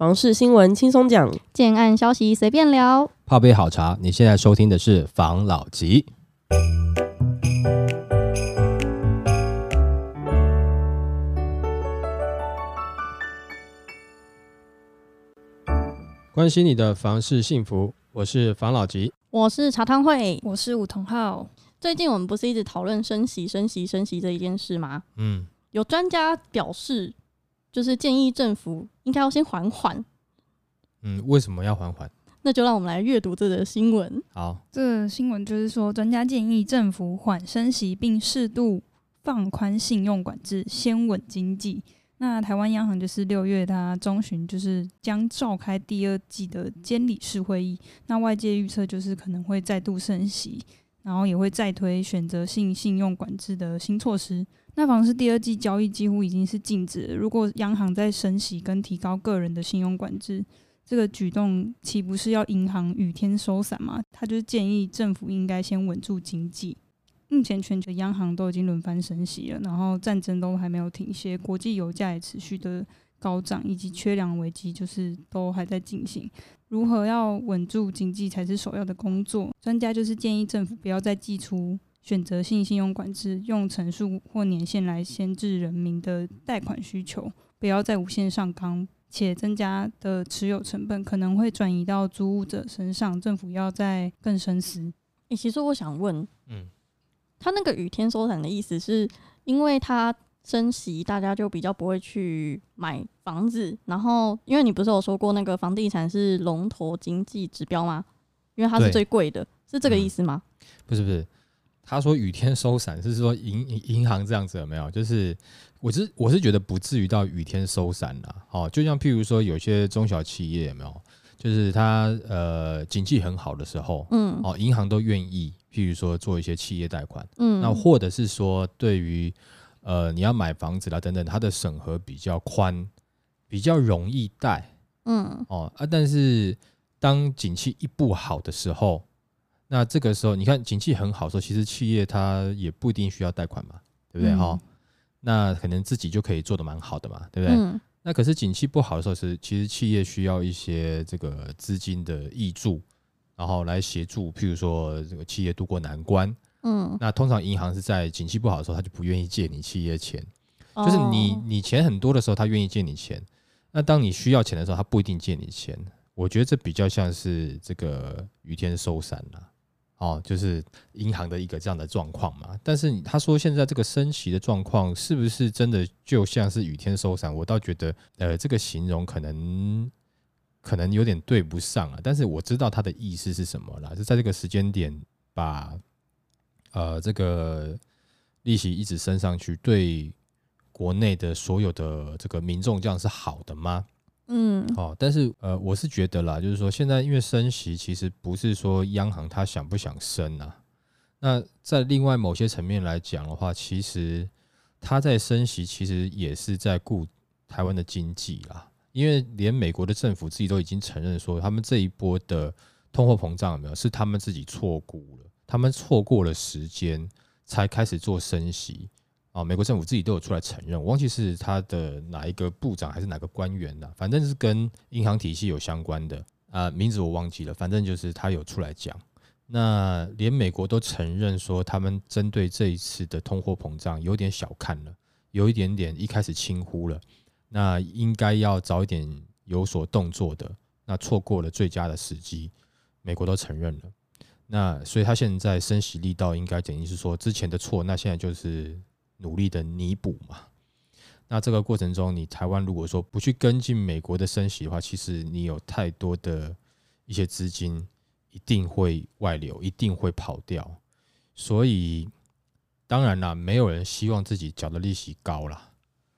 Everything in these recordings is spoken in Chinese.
房事新闻轻松讲，建案消息随便聊，泡杯好茶。你现在收听的是房老吉。关心你的房事幸福，我是房老吉，我是茶汤会，我是武同浩。最近我们不是一直讨论升息、升息、升息这一件事吗？嗯，有专家表示。就是建议政府应该要先缓缓。嗯，为什么要缓缓？那就让我们来阅读这则新闻。好，这个新闻就是说，专家建议政府缓升息，并适度放宽信用管制，先稳经济。那台湾央行就是六月它中旬就是将召开第二季的监理式会议。那外界预测就是可能会再度升息，然后也会再推选择性信用管制的新措施。那房是第二季交易几乎已经是禁止。如果央行在升息跟提高个人的信用管制，这个举动岂不是要银行雨天收伞吗？他就是建议政府应该先稳住经济。目前全球央行都已经轮番升息了，然后战争都还没有停歇，国际油价也持续的高涨，以及缺粮危机就是都还在进行。如何要稳住经济才是首要的工作。专家就是建议政府不要再祭出。选择性信用管制，用层数或年限来限制人民的贷款需求，不要再无限上纲，且增加的持有成本可能会转移到租屋者身上，政府要再更深思。诶、欸，其实我想问，嗯，他那个雨天收伞的意思是因为他升息，大家就比较不会去买房子，然后因为你不是有说过那个房地产是龙头经济指标吗？因为它是最贵的，是这个意思吗？嗯、不是不是。他说雨天收伞是说银银行这样子有没有？就是我是我是觉得不至于到雨天收伞啦。哦，就像譬如说有些中小企业有没有？就是他呃景气很好的时候，嗯，哦，银行都愿意譬如说做一些企业贷款，嗯，那或者是说对于呃你要买房子啦等等，它的审核比较宽，比较容易贷，嗯，哦啊，但是当景气一不好的时候。那这个时候，你看景气很好的时候，其实企业它也不一定需要贷款嘛，对不对？哈、嗯，那可能自己就可以做得蛮好的嘛，对不对？嗯、那可是景气不好的时候，是其实企业需要一些这个资金的益助，然后来协助，譬如说这个企业渡过难关。嗯，那通常银行是在景气不好的时候，他就不愿意借你企业钱，就是你你钱很多的时候，他愿意借你钱。那当你需要钱的时候，他不一定借你钱。我觉得这比较像是这个雨天收伞了。哦，就是银行的一个这样的状况嘛。但是他说现在这个升息的状况是不是真的就像是雨天收伞？我倒觉得，呃，这个形容可能可能有点对不上啊。但是我知道他的意思是什么啦，就在这个时间点把呃这个利息一直升上去，对国内的所有的这个民众这样是好的吗？嗯，哦，但是呃，我是觉得啦，就是说现在因为升息，其实不是说央行它想不想升啊。那在另外某些层面来讲的话，其实它在升息，其实也是在顾台湾的经济啦。因为连美国的政府自己都已经承认说，他们这一波的通货膨胀有没有是他们自己错估了，他们错过了时间才开始做升息。啊，美国政府自己都有出来承认，我忘记是他的哪一个部长还是哪个官员了，反正是跟银行体系有相关的啊，名字我忘记了，反正就是他有出来讲。那连美国都承认说，他们针对这一次的通货膨胀有点小看了，有一点点一开始轻忽了，那应该要早一点有所动作的，那错过了最佳的时机，美国都承认了。那所以他现在升息力道应该等于是说之前的错，那现在就是。努力的弥补嘛，那这个过程中，你台湾如果说不去跟进美国的升息的话，其实你有太多的一些资金一定会外流，一定会跑掉。所以当然啦，没有人希望自己缴的利息高啦。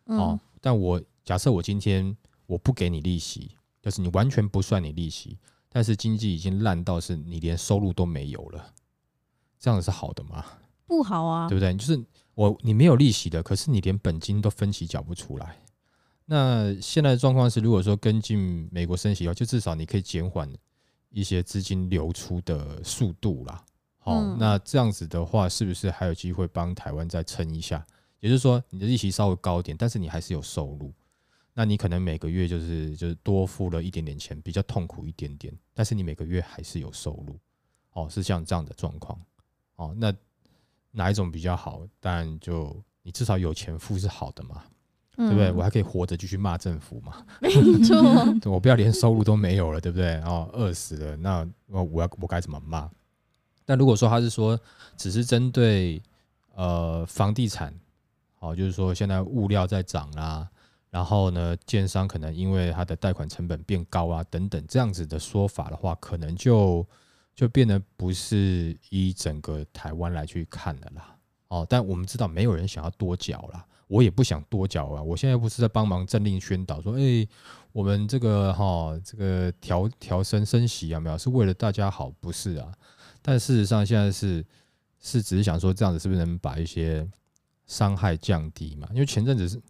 哦，但我假设我今天我不给你利息，就是你完全不算你利息，但是经济已经烂到是你连收入都没有了，这样子是好的吗？不好啊，对不对？就是。我你没有利息的，可是你连本金都分期缴不出来。那现在的状况是，如果说跟进美国升息的话，就至少你可以减缓一些资金流出的速度啦。好，嗯，那这样子的话，是不是还有机会帮台湾再撑一下？也就是说，你的利息稍微高一点，但是你还是有收入。那你可能每个月就是就是多付了一点点钱，比较痛苦一点点，但是你每个月还是有收入，哦，是像这样的状况，哦，那哪一种比较好？但就你至少有钱付是好的嘛，嗯、对不对？我还可以活着继续骂政府嘛，没错，我不要连收入都没有了，对不对？哦，饿死了，那我我要我该怎么骂？但如果说他是说只是针对呃房地产，哦，就是说现在物料在涨啦。然后呢，建商可能因为他的贷款成本变高啊，等等这样子的说法的话，可能就就变得不是以整个台湾来去看的啦。哦，但我们知道没有人想要多缴啦，我也不想多缴啊。我现在不是在帮忙政令宣导说，哎，我们这个哈、这个调调升升息有没有是为了大家好？不是啊。但事实上现在是是只是想说这样子是不是能把一些伤害降低嘛？因为前阵子是。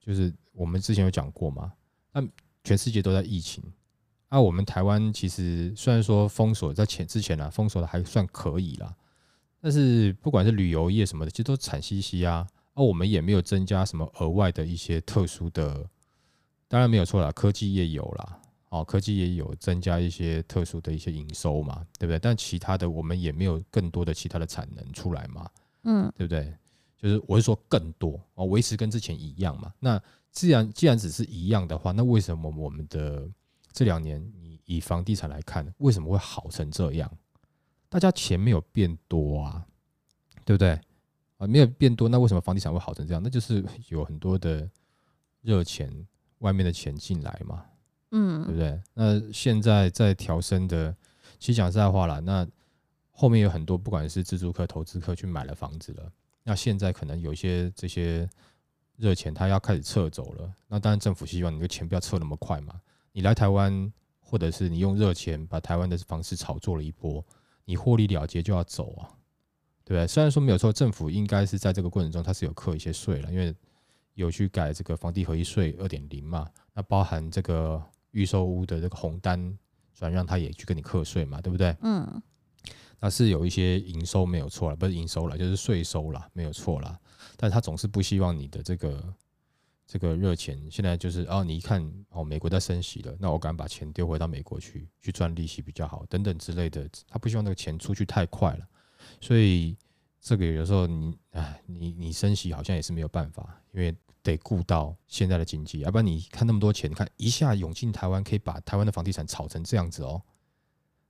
就是我们之前有讲过嘛，那全世界都在疫情，那我们台湾其实虽然说封锁在前之前啊，封锁的还算可以啦，但是不管是旅游业什么的，其实都惨兮兮啊，而我们也没有增加什么额外的一些特殊的，当然没有错啦，科技业有啦，哦，科技也有增加一些特殊的一些营收嘛，对不对？但其他的我们也没有更多的其他的产能出来嘛，嗯，对不对？就是我是说更多哦，维持跟之前一样嘛。那既然既然只是一样的话，那为什么我们的这两年你以房地产来看，为什么会好成这样？大家钱没有变多啊，对不对？啊，没有变多，那为什么房地产会好成这样？那就是有很多的热钱，外面的钱进来嘛，嗯，对不对？那现在在调升的，其实讲实在话啦，那后面有很多不管是自住客、投资客去买了房子了。那现在可能有一些这些热钱，他要开始撤走了。那当然，政府希望你的钱不要撤那么快嘛。你来台湾，或者是你用热钱把台湾的房市炒作了一波，你获利了结就要走啊，对不对？虽然说没有错，政府应该是在这个过程中，它是有课一些税了，因为有去改这个房地合一税二点零嘛。那包含这个预售屋的这个红单转让，他也去跟你课税嘛，对不对？嗯。那是有一些营收没有错了，不是营收了，就是税收了，没有错了。但他总是不希望你的这个这个热钱，现在就是哦，你一看哦，美国在升息了，那我赶紧把钱丢回到美国去，去赚利息比较好，等等之类的。他不希望那个钱出去太快了，所以这个有时候你哎，你你升息好像也是没有办法，因为得顾到现在的经济，要不然你看那么多钱，你看一下涌进台湾，可以把台湾的房地产炒成这样子哦，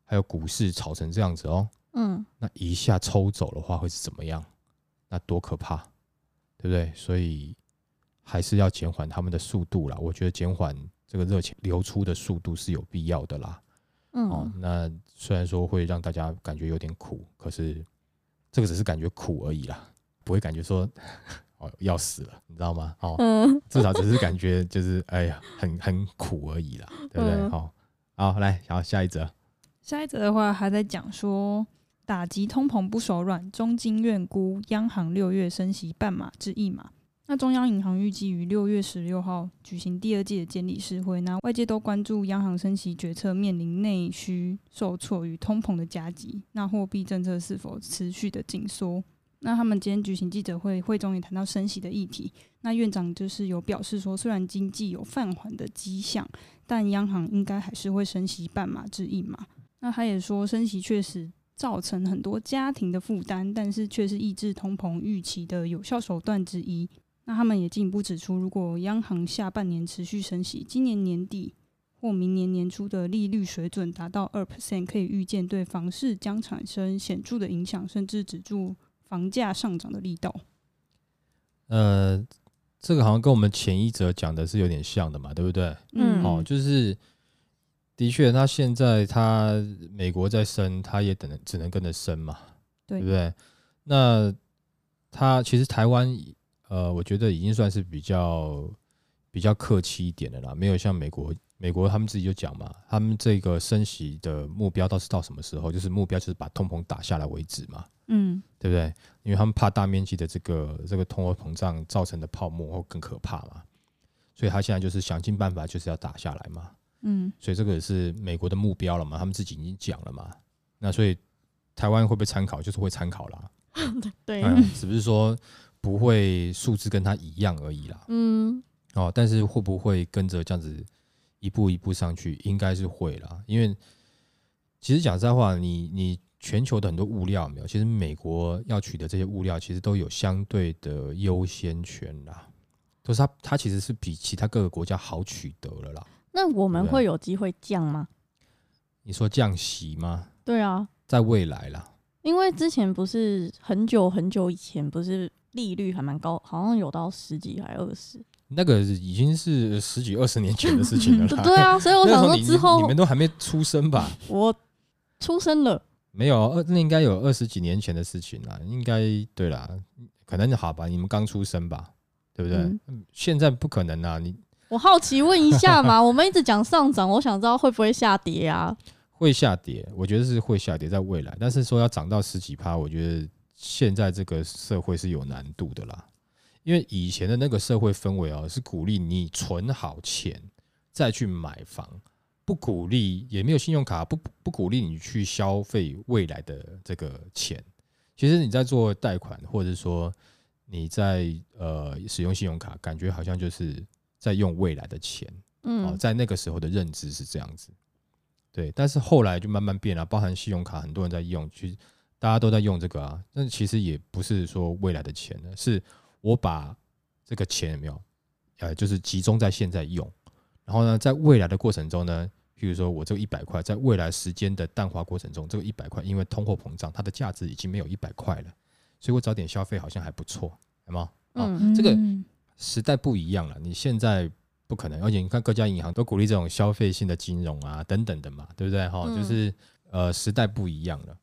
还有股市炒成这样子哦。嗯，那一下抽走的话会是怎么样？那多可怕，对不对？所以还是要减缓他们的速度啦。我觉得减缓这个热情流出的速度是有必要的啦。嗯，哦，那虽然说会让大家感觉有点苦，可是这个只是感觉苦而已啦，不会感觉说 哦要死了，你知道吗？哦，嗯，至少只是感觉就是哎呀，很很苦而已啦，对不对？好，好，来，好，下一则。下一则的话还在讲说。打击通膨不手软，中金院估央行六月升息半码至一码。那中央银行预计于六月十六号举行第二届的监理事会，那外界都关注央行升息决策面临内需受挫与通膨的夹击，那货币政策是否持续的紧缩？那他们今天举行记者会，会中也谈到升息的议题。那院长就是有表示说，虽然经济有放缓的迹象，但央行应该还是会升息半码至一码。那他也说，升息确实。造成很多家庭的负担，但是却是抑制通膨预期的有效手段之一。那他们也进一步指出，如果央行下半年持续升息，今年年底或明年年初的利率水准达到二 percent，可以预见对房市将产生显著的影响，甚至止住房价上涨的力道。呃，这个好像跟我们前一则讲的是有点像的嘛，对不对？嗯，哦，就是。的确，他现在他美国在升，他也等只能跟着升嘛，对，对不对？那他其实台湾，呃，我觉得已经算是比较比较客气一点的啦，没有像美国，美国他们自己就讲嘛，他们这个升息的目标到是到什么时候？就是目标就是把通膨打下来为止嘛，嗯，对不对？因为他们怕大面积的这个这个通货膨胀造成的泡沫会更可怕嘛，所以他现在就是想尽办法就是要打下来嘛。嗯，所以这个也是美国的目标了嘛，他们自己已经讲了嘛。那所以台湾会不会参考？就是会参考啦。对，只是说不会数字跟他一样而已啦。嗯，哦，但是会不会跟着这样子一步一步上去？应该是会啦，因为其实讲实在话，你你全球的很多物料有没有，其实美国要取得这些物料，其实都有相对的优先权啦，都是它它其实是比其他各个国家好取得了啦。那我们会有机会降吗？你说降息吗？对啊，在未来啦，因为之前不是很久很久以前，不是利率还蛮高，好像有到十几还二十。那个已经是十几二十年前的事情了啦。对啊，所以我想说之后你，你们都还没出生吧？我出生了，没有二，那应该有二十几年前的事情了。应该对啦，可能好吧？你们刚出生吧？对不对？嗯、现在不可能啊！你我好奇问一下嘛，我们一直讲上涨，我想知道会不会下跌啊？会下跌，我觉得是会下跌，在未来。但是说要涨到十几趴，我觉得现在这个社会是有难度的啦。因为以前的那个社会氛围啊，是鼓励你存好钱再去买房，不鼓励，也没有信用卡，不不鼓励你去消费未来的这个钱。其实你在做贷款，或者说你在呃使用信用卡，感觉好像就是在用未来的钱。嗯，在那个时候的认知是这样子。对，但是后来就慢慢变了，包含信用卡，很多人在用，其实大家都在用这个啊。但其实也不是说未来的钱呢，是我把这个钱有没有，呃，就是集中在现在用，然后呢，在未来的过程中呢，譬如说我这个一百块，在未来时间的淡化过程中，这个一百块因为通货膨胀，它的价值已经没有一百块了，所以我早点消费好像还不错，有没有？嗯，这个时代不一样了，你现在。不可能，而且你看各家银行都鼓励这种消费性的金融啊，等等的嘛，对不对？哈、嗯，就是呃时代不一样了，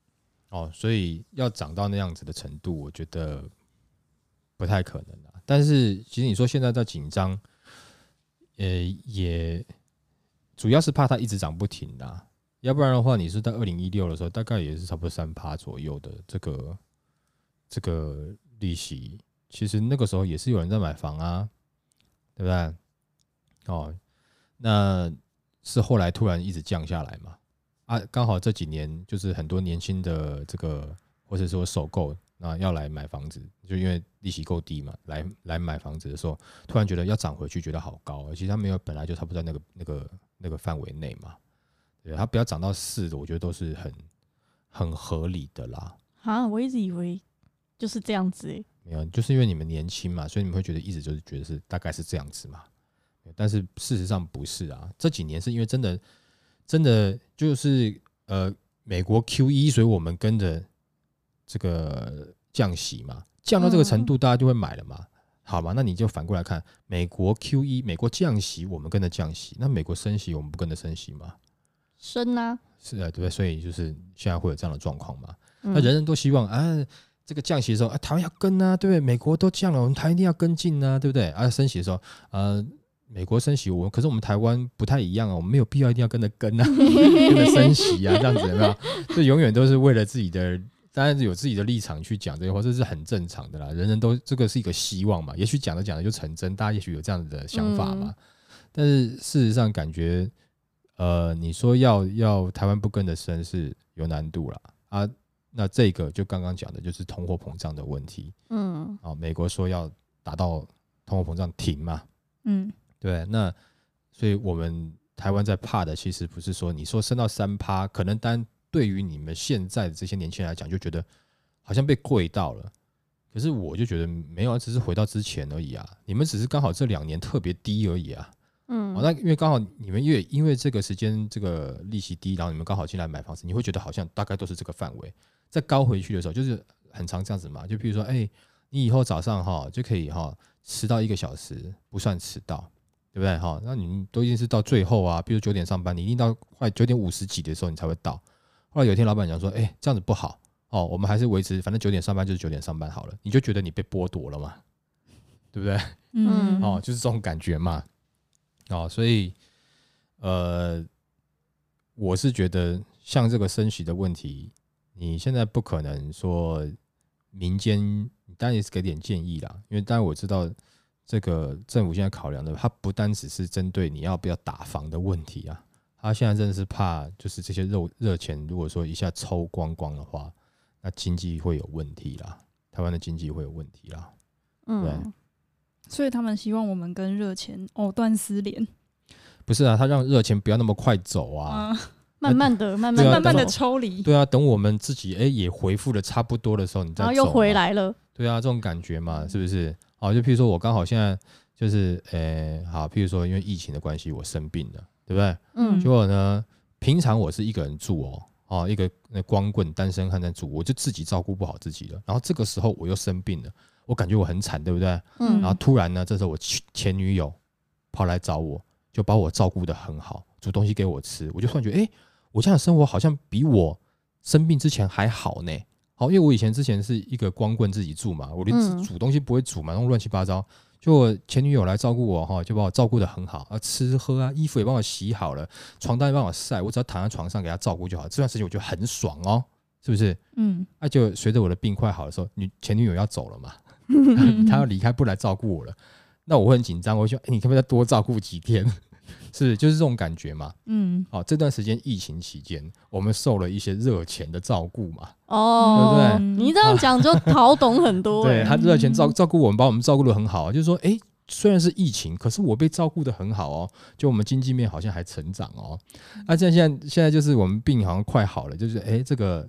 哦，所以要涨到那样子的程度，我觉得不太可能了。但是其实你说现在在紧张，呃，也主要是怕它一直涨不停的，要不然的话，你是在二零一六的时候，大概也是差不多三趴左右的这个这个利息，其实那个时候也是有人在买房啊，对不对？哦，那是后来突然一直降下来嘛？啊，刚好这几年就是很多年轻的这个或者说首购啊要来买房子，就因为利息够低嘛，来来买房子的时候，突然觉得要涨回去，觉得好高，其实他没有本来就差不多在那个那个那个范围内嘛，对，它不要涨到四的，我觉得都是很很合理的啦。啊，我一直以为就是这样子诶、欸，没有，就是因为你们年轻嘛，所以你们会觉得一直就是觉得是大概是这样子嘛。但是事实上不是啊，这几年是因为真的，真的就是呃，美国 Q 一所以我们跟着这个降息嘛，降到这个程度，大家就会买了嘛，好嘛？那你就反过来看，美国 QE，美国降息，我们跟着降息，那美国升息，我们不跟着升息吗？升啊，是啊，对不对？所以就是现在会有这样的状况嘛。那人人都希望啊，这个降息的时候啊，台湾要跟啊，对不对？美国都降了，我们台湾一定要跟进啊，对不对？啊，升息的时候，呃。美国升息，我可是我们台湾不太一样啊，我们没有必要一定要跟着跟啊，跟着升息啊，这样子有没有？这永远都是为了自己的，当然有自己的立场去讲这些话，这是很正常的啦。人人都这个是一个希望嘛，也许讲着讲着就成真，大家也许有这样子的想法嘛。但是事实上，感觉呃，你说要要台湾不跟着升是有难度了啊。那这个就刚刚讲的就是通货膨胀的问题，嗯，啊，美国说要达到通货膨胀停嘛，嗯。对，那所以我们台湾在怕的，其实不是说你说升到三趴，可能单对于你们现在的这些年轻人来讲，就觉得好像被贵到了。可是我就觉得没有，只是回到之前而已啊。你们只是刚好这两年特别低而已啊。嗯，那因为刚好你们越因为这个时间这个利息低，然后你们刚好进来买房子，你会觉得好像大概都是这个范围。再高回去的时候，就是很常这样子嘛。就比如说，哎，你以后早上哈就可以哈迟到一个小时不算迟到。对不对？哈，那你们都一定是到最后啊，比如九点上班，你一定到快九点五十几的时候你才会到。后来有一天老板讲说：“哎，这样子不好哦，我们还是维持，反正九点上班就是九点上班好了。”你就觉得你被剥夺了嘛？对不对？嗯，哦，就是这种感觉嘛。哦，所以呃，我是觉得像这个升息的问题，你现在不可能说民间当然也是给点建议啦，因为当然我知道。这个政府现在考量的，它不单只是针对你要不要打房的问题啊，它现在真的是怕，就是这些热热钱，如果说一下抽光光的话，那经济会有问题啦，台湾的经济会有问题啦。嗯，对。所以他们希望我们跟热钱藕断丝连。不是啊，他让热钱不要那么快走啊，嗯、慢慢的、慢慢、啊、慢慢的抽离。对啊，等我们自己哎也回复的差不多的时候，你再走。然后又回来了。对啊，这种感觉嘛，是不是？好，就譬如说我刚好现在就是呃，好，譬如说因为疫情的关系，我生病了，对不对？嗯。结果呢，平常我是一个人住哦，哦，一个那光棍单身汉在住，我就自己照顾不好自己了。然后这个时候我又生病了，我感觉我很惨，对不对？嗯。然后突然呢，这时候我前女友跑来找我。就把我照顾的很好，煮东西给我吃，我就突然觉得，哎、欸，我这样的生活好像比我生病之前还好呢。好，因为我以前之前是一个光棍自己住嘛，我连煮东西不会煮嘛，弄乱七八糟。就我前女友来照顾我哈，就把我照顾得很好啊，吃喝啊，衣服也帮我洗好了，床单也帮我晒，我只要躺在床上给她照顾就好。这段时间我觉得很爽哦，是不是？嗯。那、啊、就随着我的病快好的时候，女前女友要走了嘛，她要离开不来照顾我了，那我会很紧张，我就说，哎、欸，你可不可以再多照顾几天？是，就是这种感觉嘛。嗯，好，这段时间疫情期间，我们受了一些热钱的照顾嘛。哦，对不对？你这样讲就讨懂很多。对，他热钱照照顾我们，把我们照顾的很好。就是说，哎，虽然是疫情，可是我被照顾的很好哦。就我们经济面好像还成长哦。那现在现在现在就是我们病好像快好了，就是哎，这个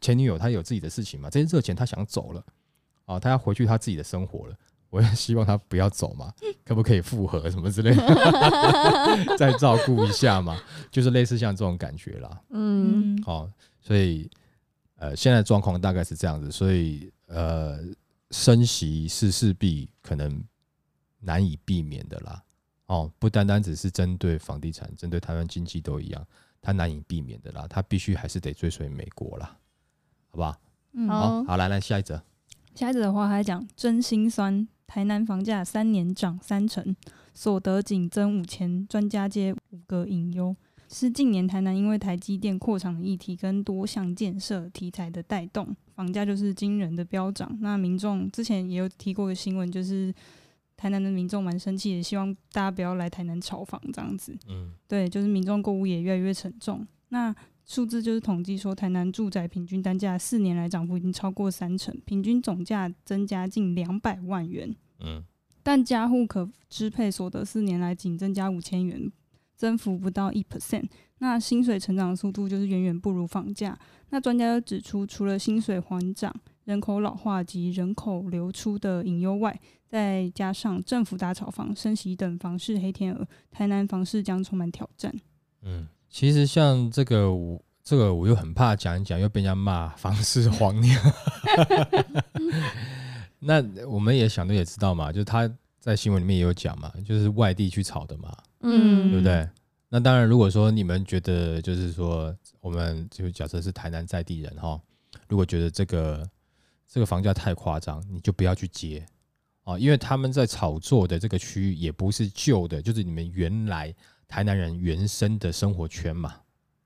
前女友她有自己的事情嘛，这些热钱她想走了，啊，她要回去她自己的生活了。我也希望他不要走嘛，可不可以复合什么之类的，再照顾一下嘛，就是类似像这种感觉啦。嗯，好，所以呃，现在状况大概是这样子，所以呃，升息是势必可能难以避免的啦。哦，不单单只是针对房地产，针对台湾经济都一样，它难以避免的啦，它必须还是得追随美国啦，好不好？嗯，好，好，来来下一则，下一则的话还讲真心酸。台南房价三年涨三成，所得仅增五千，专家皆五个隐忧。是近年台南因为台积电扩厂的议题跟多项建设题材的带动，房价就是惊人的飙涨。那民众之前也有提过的新闻，就是台南的民众蛮生气也，希望大家不要来台南炒房这样子。嗯，对，就是民众购物也越来越沉重。那数字就是统计说，台南住宅平均单价四年来涨幅已经超过三成，平均总价增加近两百万元。嗯，但家户可支配所得四年来仅增加五千元，增幅不到一 percent。那薪水成长的速度就是远远不如房价。那专家又指出，除了薪水缓涨、人口老化及人口流出的隐忧外，再加上政府打炒房、升息等房市黑天鹅，台南房市将充满挑战。嗯。其实像这个我这个我又很怕讲一讲，又被人家骂房市黄娘。那我们也想的也知道嘛，就是他在新闻里面也有讲嘛，就是外地去炒的嘛，嗯，对不对？那当然，如果说你们觉得就是说，我们就假设是台南在地人哈，如果觉得这个这个房价太夸张，你就不要去接啊，因为他们在炒作的这个区域也不是旧的，就是你们原来。台南人原生的生活圈嘛，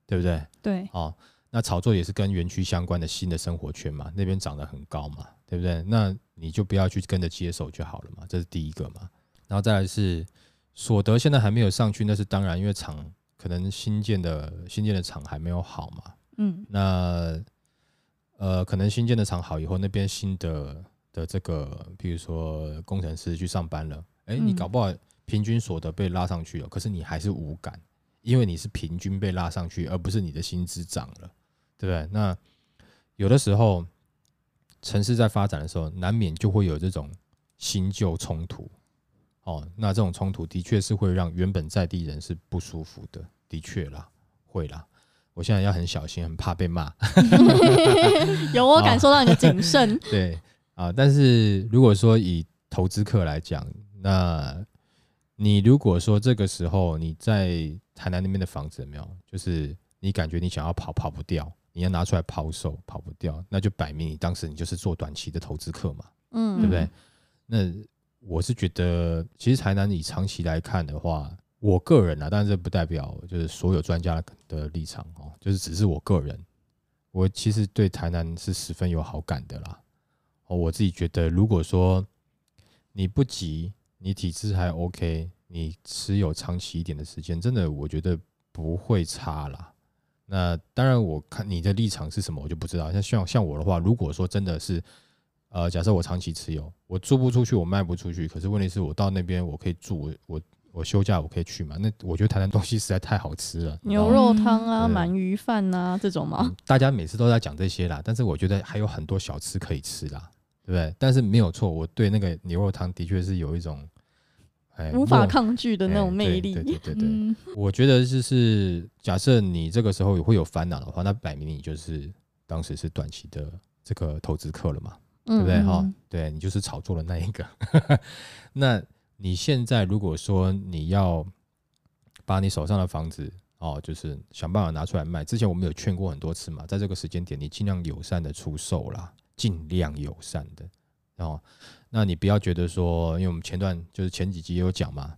对不对？对，哦，那炒作也是跟园区相关的新的生活圈嘛，那边涨得很高嘛，对不对？那你就不要去跟着接手就好了嘛，这是第一个嘛。然后再来是所得现在还没有上去，那是当然，因为厂可能新建的新建的厂还没有好嘛。嗯，那呃，可能新建的厂好以后，那边新的的这个，比如说工程师去上班了，哎，你搞不好。平均所得被拉上去了，可是你还是无感，因为你是平均被拉上去，而不是你的薪资涨了，对不对？那有的时候城市在发展的时候，难免就会有这种新旧冲突，哦，那这种冲突的确是会让原本在地人是不舒服的，的确啦，会啦。我现在要很小心，很怕被骂。有我感受到你的谨慎。对啊，但是如果说以投资客来讲，那你如果说这个时候你在台南那边的房子有没有，就是你感觉你想要跑跑不掉，你要拿出来抛售跑不掉，那就摆明你当时你就是做短期的投资客嘛，嗯，对不对？那我是觉得，其实台南以长期来看的话，我个人啊，但是这不代表就是所有专家的立场哦，就是只是我个人，我其实对台南是十分有好感的啦。哦，我自己觉得，如果说你不急。你体质还 OK，你持有长期一点的时间，真的我觉得不会差啦。那当然，我看你的立场是什么，我就不知道。像像像我的话，如果说真的是呃，假设我长期持有，我租不出去，我卖不出去，可是问题是我到那边我可以住，我我我休假我可以去嘛？那我觉得台南东西实在太好吃了，牛肉汤啊、嗯、鳗鱼饭啊这种吗、嗯？大家每次都在讲这些啦，但是我觉得还有很多小吃可以吃啦，对不对？但是没有错，我对那个牛肉汤的确是有一种。无法抗拒的那种魅力。对对对我觉得就是假设你这个时候也会有烦恼的话，那摆明你就是当时是短期的这个投资客了嘛，对不对？哈，对你就是炒作的那一个。那你现在如果说你要把你手上的房子哦，就是想办法拿出来卖，之前我们有劝过很多次嘛，在这个时间点，你尽量友善的出售啦，尽量友善的。哦。那你不要觉得说，因为我们前段就是前几集也有讲嘛，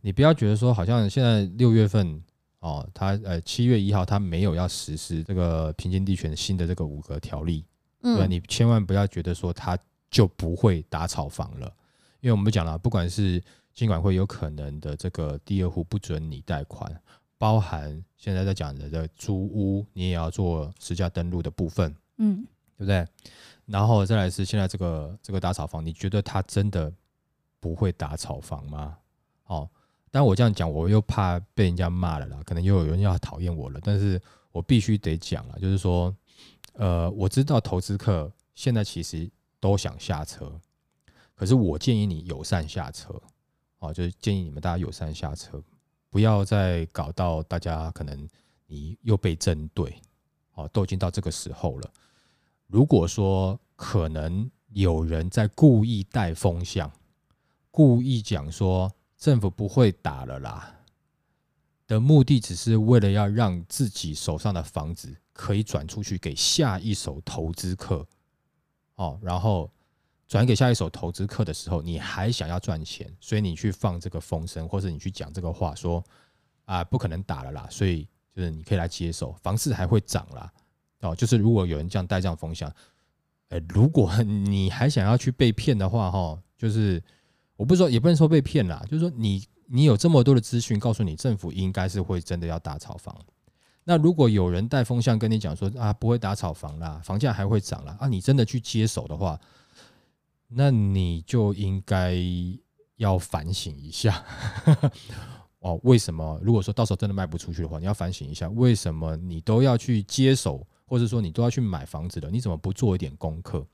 你不要觉得说，好像现在六月份哦，他呃七月一号他没有要实施这个平均地权新的这个五个条例，嗯，对，你千万不要觉得说他就不会打炒房了，因为我们讲了，不管是金管会有可能的这个第二户不准你贷款，包含现在在讲的这租屋，你也要做实价登录的部分，嗯，对不对？然后再来是现在这个这个打炒房，你觉得他真的不会打炒房吗？哦，但我这样讲，我又怕被人家骂了啦，可能又有人要讨厌我了。但是我必须得讲了，就是说，呃，我知道投资客现在其实都想下车，可是我建议你友善下车，哦，就是建议你们大家友善下车，不要再搞到大家可能你又被针对，哦，都已经到这个时候了。如果说可能有人在故意带风向，故意讲说政府不会打了啦的目的，只是为了要让自己手上的房子可以转出去给下一手投资客，哦，然后转给下一手投资客的时候，你还想要赚钱，所以你去放这个风声，或者你去讲这个话，说啊不可能打了啦，所以就是你可以来接手，房市还会涨啦。哦，就是如果有人这样带这样风向，呃，如果 你还想要去被骗的话，哈，就是我不是说，也不能说被骗啦，就是说你你有这么多的资讯告诉你，政府应该是会真的要打炒房。那如果有人带风向跟你讲说啊，不会打炒房啦，房价还会涨啦，啊，你真的去接手的话，那你就应该要反省一下。哦，为什么？如果说到时候真的卖不出去的话，你要反省一下，为什么你都要去接手？或者说你都要去买房子了，你怎么不做一点功课？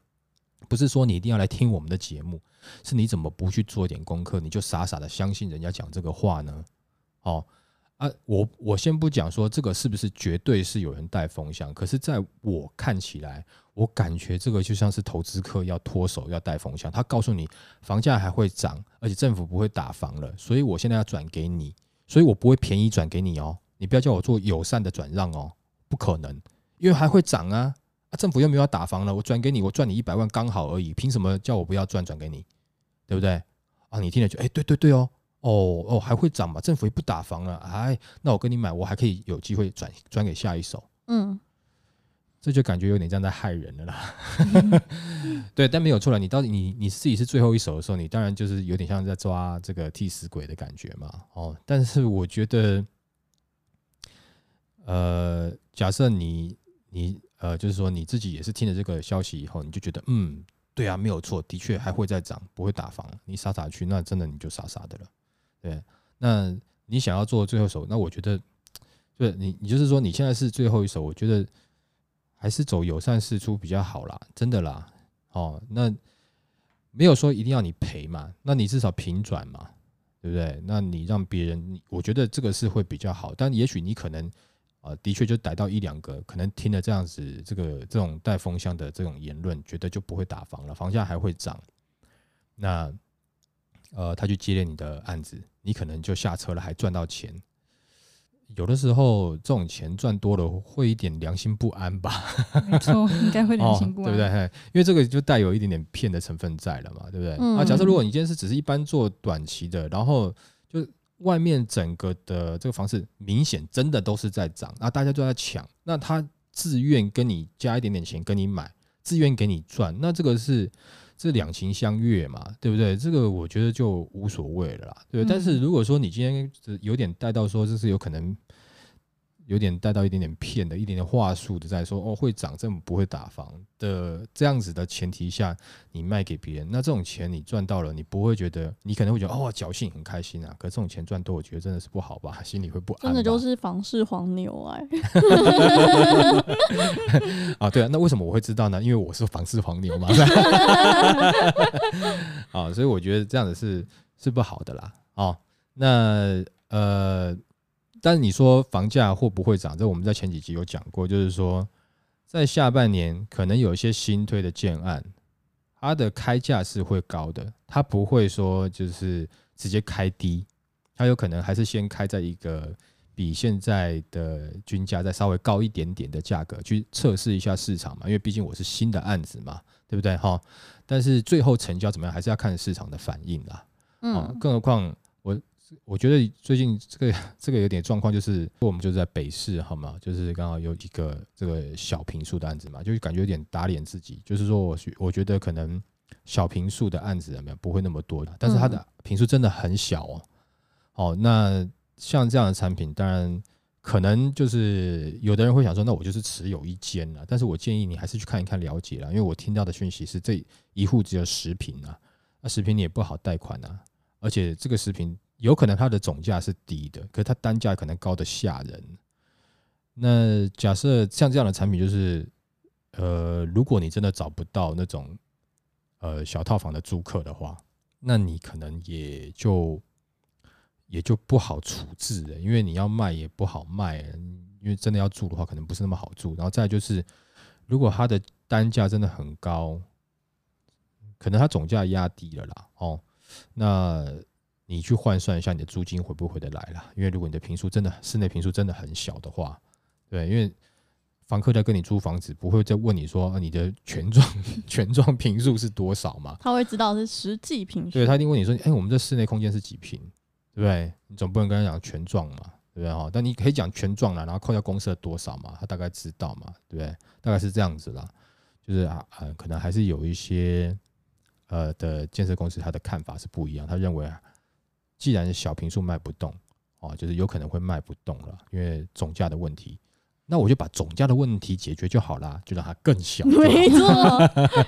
不是说你一定要来听我们的节目，是你怎么不去做一点功课，你就傻傻的相信人家讲这个话呢？哦啊，我我先不讲说这个是不是绝对是有人带风向，可是在我看起来，我感觉这个就像是投资客要脱手要带风向，他告诉你房价还会涨，而且政府不会打房了，所以我现在要转给你，所以我不会便宜转给你哦，你不要叫我做友善的转让哦，不可能。因为还会涨啊！啊，政府又没有要打房了，我转给你，我赚你一百万刚好而已，凭什么叫我不要赚转给你？对不对？啊，你听了就哎，对对对哦，哦哦，还会涨嘛？政府也不打房了，哎，那我跟你买，我还可以有机会转转给下一手。嗯，这就感觉有点像在害人了啦。对，但没有错了，你到底你你自己是最后一手的时候，你当然就是有点像在抓这个替死鬼的感觉嘛。哦，但是我觉得，呃，假设你。你呃，就是说你自己也是听了这个消息以后，你就觉得嗯，对啊，没有错，的确还会再涨，不会打房。你傻傻去，那真的你就傻傻的了。对，那你想要做最后手，那我觉得，对，你你就是说你现在是最后一手，我觉得还是走友善释出比较好啦，真的啦。哦，那没有说一定要你赔嘛，那你至少平转嘛，对不对？那你让别人，我觉得这个是会比较好，但也许你可能。啊，的确就逮到一两个，可能听了这样子这个这种带风向的这种言论，觉得就不会打房了，房价还会涨。那呃，他去接连你的案子，你可能就下车了，还赚到钱。有的时候这种钱赚多了，会一点良心不安吧？没错，应该会良心不安，哦，对不对？因为这个就带有一点点骗的成分在了嘛，对不对？嗯、啊，假设如果你今天是只是一般做短期的，然后就。外面整个的这个房市明显真的都是在涨，那大家都在抢，那他自愿跟你加一点点钱跟你买，自愿给你赚，那这个是这两情相悦嘛，对不对？这个我觉得就无所谓了啦，对。但是如果说你今天有点带到说，这是有可能有点带到一点点骗的，一点点话术的，在说哦会涨，这么不会打房的这样子的前提下，你卖给别人，那这种钱你赚到了，你不会觉得，你可能会觉得哦侥幸很开心啊，可是这种钱赚多，我觉得真的是不好吧，心里会不安。真的就是房市黄牛哎、欸。啊，对啊，那为什么我会知道呢？因为我是房市黄牛嘛。啊，所以我觉得这样子是是不好的啦。哦，那呃。但是你说房价会不会涨？这我们在前几集有讲过，就是说在下半年可能有一些新推的建案，它的开价是会高的，它不会说就是直接开低，它有可能还是先开在一个比现在的均价再稍微高一点点的价格去测试一下市场嘛，因为毕竟我是新的案子嘛，对不对哈？但是最后成交怎么样，还是要看市场的反应啦。嗯，更何况。我觉得最近这个这个有点状况，就是我们就是在北市，好吗？就是刚好有一个这个小平数的案子嘛，就是感觉有点打脸自己。就是说，我我觉得可能小平数的案子有没有不会那么多，但是它的平数真的很小哦。哦，那像这样的产品，当然可能就是有的人会想说，那我就是持有一间了。但是我建议你还是去看一看了解了，因为我听到的讯息是这一户只有十平啊，那十平你也不好贷款啊，而且这个十坪。有可能它的总价是低的，可是它单价可能高得吓人。那假设像这样的产品，就是呃，如果你真的找不到那种呃小套房的租客的话，那你可能也就也就不好处置了，因为你要卖也不好卖，因为真的要住的话，可能不是那么好住。然后再就是，如果它的单价真的很高，可能它总价压低了啦，哦，那。你去换算一下你的租金回不回得来了？因为如果你的平数真的室内平数真的很小的话，对，因为房客在跟你租房子，不会再问你说你的全幢全幢平数是多少嘛？他会知道是实际平数。对，他一定问你说，哎、欸，我们这室内空间是几平，对不对？你总不能跟他讲全幢嘛，对不对哈？但你可以讲全幢了，然后扣掉公设多少嘛，他大概知道嘛，对不对？大概是这样子啦，就是啊啊，可能还是有一些呃的建设公司他的看法是不一样，他认为啊。既然小平数卖不动，哦，就是有可能会卖不动了，因为总价的问题。那我就把总价的问题解决就好啦，就让它更小。没错。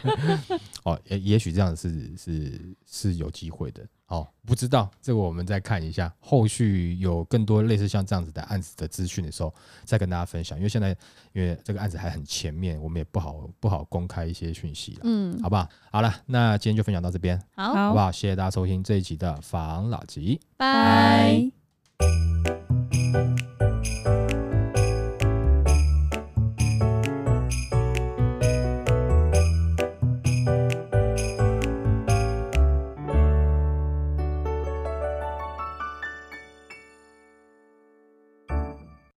哦，也也许这样是是是有机会的。哦，不知道这个我们再看一下，后续有更多类似像这样子的案子的资讯的时候，再跟大家分享。因为现在因为这个案子还很前面，我们也不好不好公开一些讯息了。嗯，好不好？好了，那今天就分享到这边。好，好不好？谢谢大家收听这一集的房老吉，拜。